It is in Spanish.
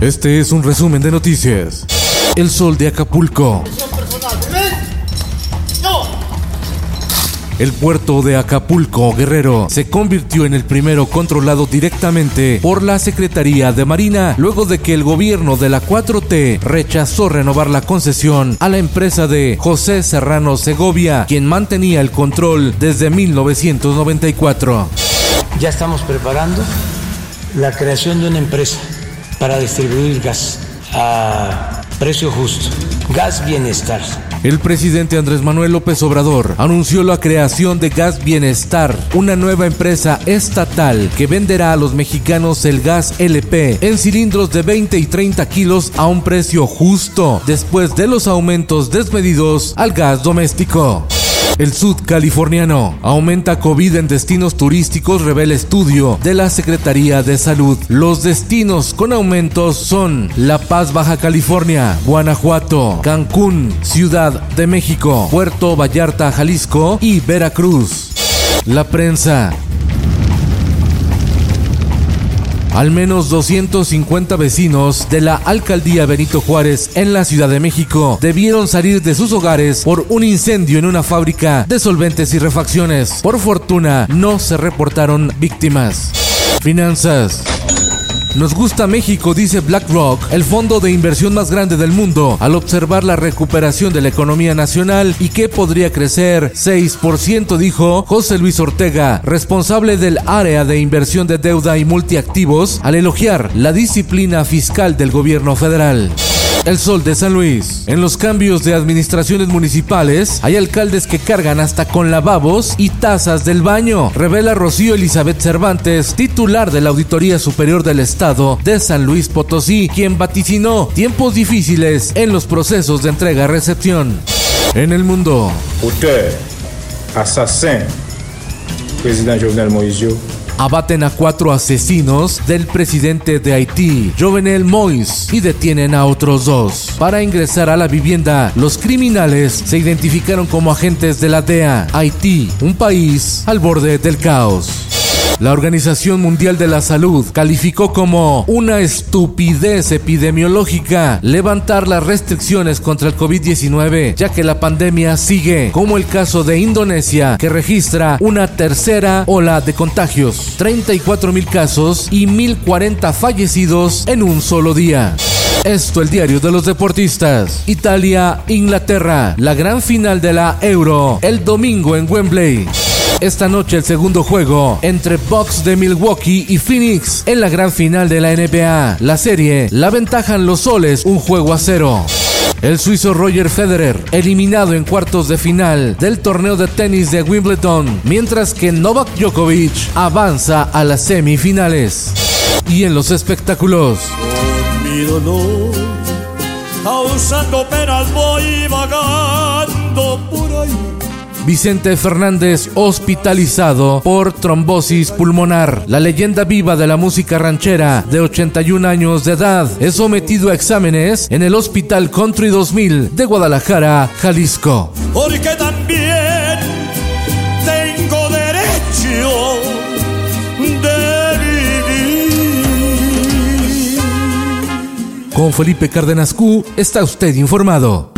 Este es un resumen de noticias. El sol de Acapulco. El puerto de Acapulco, Guerrero, se convirtió en el primero controlado directamente por la Secretaría de Marina luego de que el gobierno de la 4T rechazó renovar la concesión a la empresa de José Serrano Segovia, quien mantenía el control desde 1994. Ya estamos preparando la creación de una empresa para distribuir gas a precio justo, gas bienestar. El presidente Andrés Manuel López Obrador anunció la creación de Gas Bienestar, una nueva empresa estatal que venderá a los mexicanos el gas LP en cilindros de 20 y 30 kilos a un precio justo después de los aumentos desmedidos al gas doméstico. El sudcaliforniano aumenta COVID en destinos turísticos, revela estudio de la Secretaría de Salud. Los destinos con aumentos son La Paz, Baja California, Guanajuato, Cancún, Ciudad de México, Puerto Vallarta, Jalisco y Veracruz. La prensa. Al menos 250 vecinos de la alcaldía Benito Juárez en la Ciudad de México debieron salir de sus hogares por un incendio en una fábrica de solventes y refacciones. Por fortuna, no se reportaron víctimas. Finanzas. Nos gusta México, dice BlackRock, el fondo de inversión más grande del mundo, al observar la recuperación de la economía nacional y que podría crecer 6%, dijo José Luis Ortega, responsable del área de inversión de deuda y multiactivos, al elogiar la disciplina fiscal del gobierno federal. El Sol de San Luis. En los cambios de administraciones municipales hay alcaldes que cargan hasta con lavabos y tazas del baño, revela Rocío Elizabeth Cervantes, titular de la Auditoría Superior del Estado de San Luis Potosí, quien vaticinó tiempos difíciles en los procesos de entrega-recepción. En el mundo. Assassin, président Jovenel Moïse Abaten a cuatro asesinos del presidente de Haití, Jovenel Moïse, y detienen a otros dos. Para ingresar a la vivienda, los criminales se identificaron como agentes de la DEA, Haití, un país al borde del caos. La Organización Mundial de la Salud calificó como una estupidez epidemiológica levantar las restricciones contra el COVID-19, ya que la pandemia sigue, como el caso de Indonesia, que registra una tercera ola de contagios, 34 mil casos y 1040 fallecidos en un solo día. Esto el diario de los deportistas. Italia, Inglaterra, la gran final de la Euro, el domingo en Wembley. Esta noche el segundo juego entre Bucks de Milwaukee y Phoenix en la gran final de la NBA. La serie la ventajan los soles un juego a cero. El suizo Roger Federer, eliminado en cuartos de final del torneo de tenis de Wimbledon, mientras que Novak Djokovic avanza a las semifinales. Y en los espectáculos. Vicente Fernández hospitalizado por trombosis pulmonar. La leyenda viva de la música ranchera de 81 años de edad es sometido a exámenes en el Hospital Country 2000 de Guadalajara, Jalisco. Porque también tengo derecho de vivir. Con Felipe Cárdenas Q está usted informado.